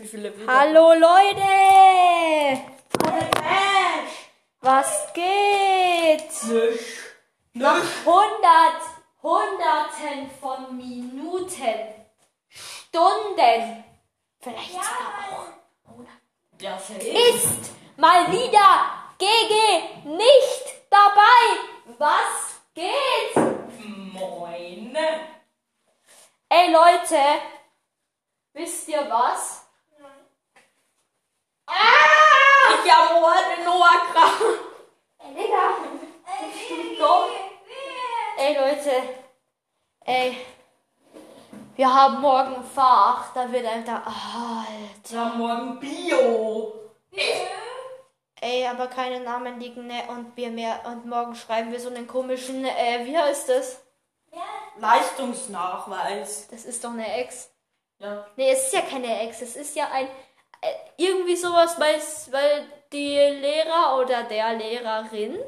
Wie viele? Hallo Leute! Was geht? Nicht. Nach hundert, hunderten von Minuten, Stunden, vielleicht sogar auch Ja, safe. ist mal wieder GG nicht dabei. Was geht? Moin. Ey Leute, wisst ihr was? Hab heute Noah krank. Ey Digga, dumm. Ey Leute, ey, wir haben morgen Fach, da wird einfach, Alter. Ja, morgen Bio. Ey, aber keine Namen liegen, ne, und wir mehr, und morgen schreiben wir so einen komischen, äh, wie heißt das? Leistungsnachweis. Das ist doch eine Ex. Ja. Nee, es ist ja keine Ex, es ist ja ein, irgendwie sowas, weil, weil die Lehrer oder der Lehrerin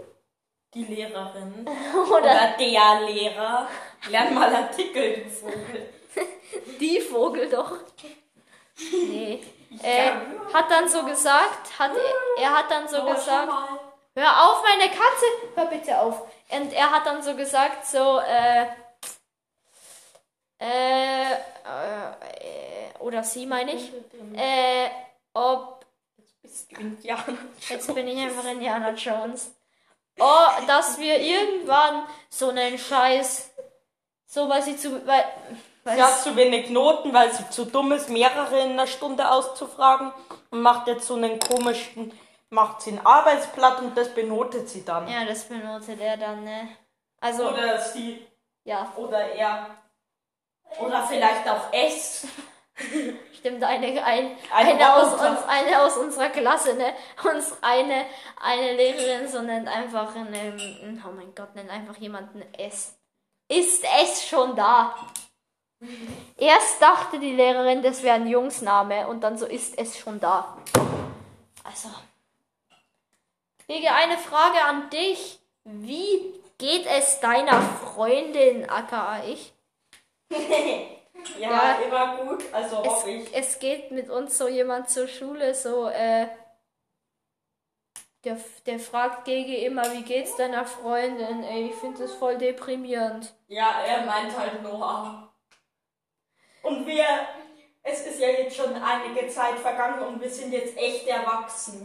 Die Lehrerin. oder Oder der Lehrer. Lern mal Artikel, du Vogel. die Vogel doch. Nee. Äh, hat dann so gesagt, hat, er hat dann so gesagt, hör auf meine Katze, hör bitte auf. Und er hat dann so gesagt, so, äh, äh, äh, äh oder sie meine ich, äh, ob, Bist du Indianer? jetzt bin ich einfach Indiana Jones, oh, dass wir irgendwann so einen Scheiß, so, weil sie zu, weil, weil Sie hat zu wenig Noten, weil sie zu dumm ist, mehrere in einer Stunde auszufragen und macht jetzt so einen komischen, macht sie ein Arbeitsblatt und das benotet sie dann. ja, das benotet er dann, ne, also, Oder sie, ja, oder er. Oder vielleicht auch es. Stimmt, eine, ein, Ein eine, aus uns, eine aus unserer Klasse, ne? Uns eine, eine Lehrerin so nennt einfach einen, oh mein Gott, nennt einfach jemanden S. Ist es schon da? Erst dachte die Lehrerin, das wäre ein Jungsname und dann so ist es schon da. Also. Wege, eine Frage an dich. Wie geht es deiner Freundin, aka ich? Ja, Ja. immer gut. Also es, hoffe ich. es geht mit uns so jemand zur Schule, so, äh, der, der fragt Gege immer, wie geht's deiner Freundin? Ey, ich finde das voll deprimierend. Ja, er meint halt Noah. Und wir, es ist ja jetzt schon einige Zeit vergangen und wir sind jetzt echt erwachsen.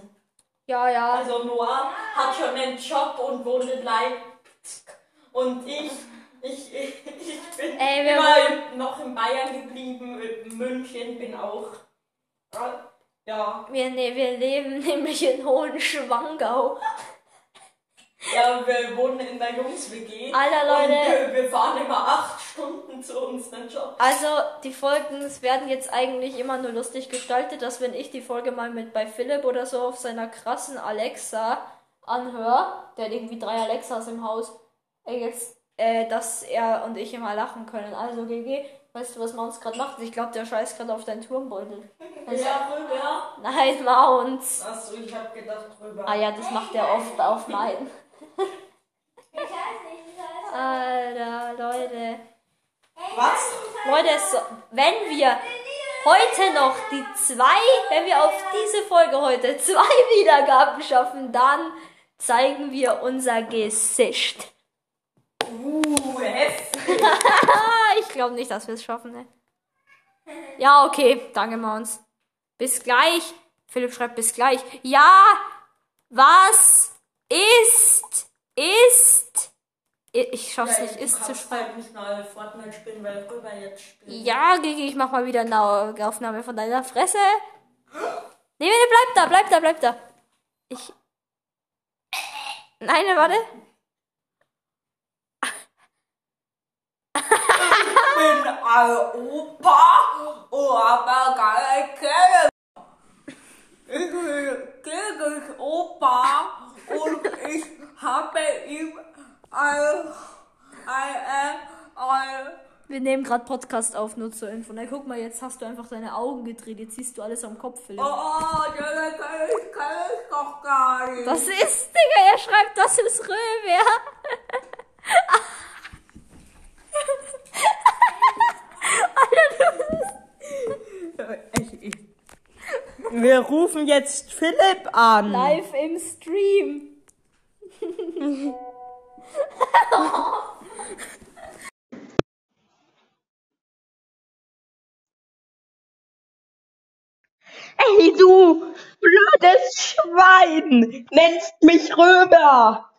Ja, ja. Also Noah hat schon einen Job und wohnt in Leipzig. Und ich, ich, ich, bin Ey, immer im, noch in Bayern geblieben, in München bin auch. Ja, Wir, ne, wir leben nämlich in Hohenschwangau. ja, wir wohnen in der Jungs-WG. Alter, Leute. wir, wir fahren immer acht Stunden zu unseren Jobs. Also, die Folgen werden jetzt eigentlich immer nur lustig gestaltet, dass wenn ich die Folge mal mit bei Philipp oder so auf seiner krassen Alexa anhöre, der hat irgendwie drei Alexas im Haus, äh, jetzt, äh, dass er und ich immer lachen können. Also, GG, weißt du, was Mounts gerade macht? Ich glaube, der scheißt gerade auf deinen Turmbeutel. Also, Ja, rüber. Nein, Mounts. Achso, ich hab gedacht drüber. Ah ja, das macht er oft auf meinen. Alter, Leute. Was? Leute, so, wenn wir heute noch die zwei, wenn wir auf diese Folge heute zwei Wiedergaben schaffen, dann zeigen wir unser Gesicht. Uh, heftig. Ich glaube nicht, dass wir es schaffen. Ne? Ja, okay, danke Mons. Bis gleich. Philipp schreibt bis gleich. Ja, was ist, ist, ich schaff's nicht, ist zu schreiben. halt nicht Fortnite spielen, weil rüber jetzt spielen. Ja, Gigi, ich mach mal wieder eine Aufnahme von deiner Fresse. Nee, nee, bleib da, bleib da, bleib da. Ich. Nein, warte. Ich bin ein Opa, aber keine Kerl. Ich bin Gregors Opa und ich habe ihm ein, ein, ein, Wir nehmen gerade Podcast auf, nur zur Info. Na, guck mal, jetzt hast du einfach deine Augen gedreht. Jetzt siehst du alles am Kopf, Philipp. oh, das kann ich, kann ich doch gar nicht. Das ist, Digga, er schreibt, das ist Römer. Alter, du bist... Ich, ich, Wir rufen jetzt Philipp an. Live im Stream. Ey, du blödes Schwein! Nennst mich Römer!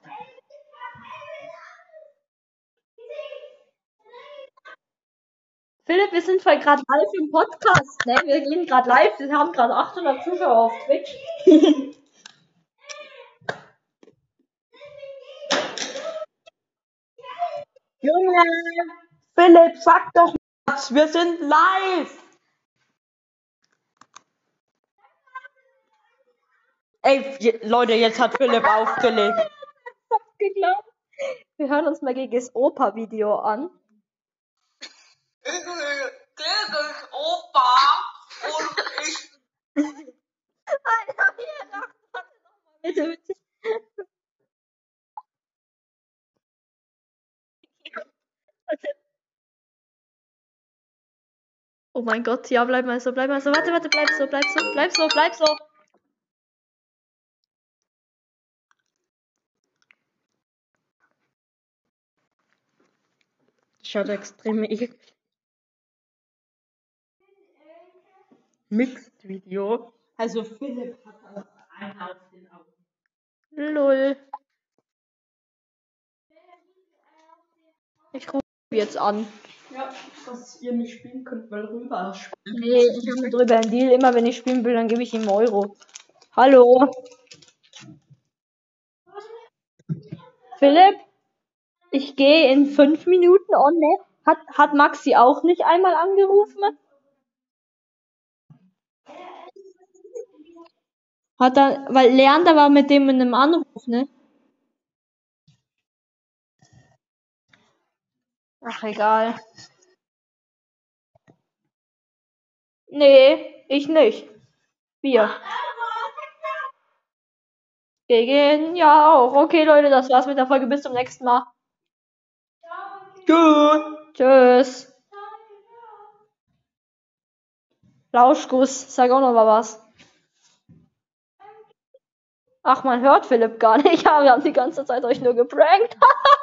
Philipp, wir sind voll gerade live im Podcast, ne? Wir gehen gerade live, wir haben gerade 800 Zuschauer auf Twitch. Junge! Philipp, sag doch was! Wir sind live! Ey, Leute, jetzt hat Philipp aufgelegt. Geglaubt. Wir hören uns mal gegen das Opa-Video an. Gegen Opa und ich. Alter, hier, warte, warte noch mal, bitte. Oh mein Gott, ja, bleib mal so, bleib mal so. Warte, warte, bleib so, bleib so, bleib so, bleib so. Schaut extrem eklig. Mixed Video. Also Philipp hat auch einen auf den Augen. Lol. Ich rufe jetzt an. Ja, dass ihr nicht spielen könnt, weil Römer spielt. Nee, ich habe mit drüber einen Deal. Immer wenn ich spielen will, dann gebe ich ihm Euro. Hallo. Philipp? Ich gehe in fünf Minuten on, ne? Hat, hat Maxi auch nicht einmal angerufen? Hat er, weil Leander war mit dem in einem Anruf, ne? Ach, egal. Nee, ich nicht. Wir. Gegen, ja auch. Okay, Leute, das war's mit der Folge. Bis zum nächsten Mal. Gut. Tschüss. Lauschguss, sag auch noch mal was. Ach, man hört Philipp gar nicht. Ja, wir haben die ganze Zeit euch nur geprankt.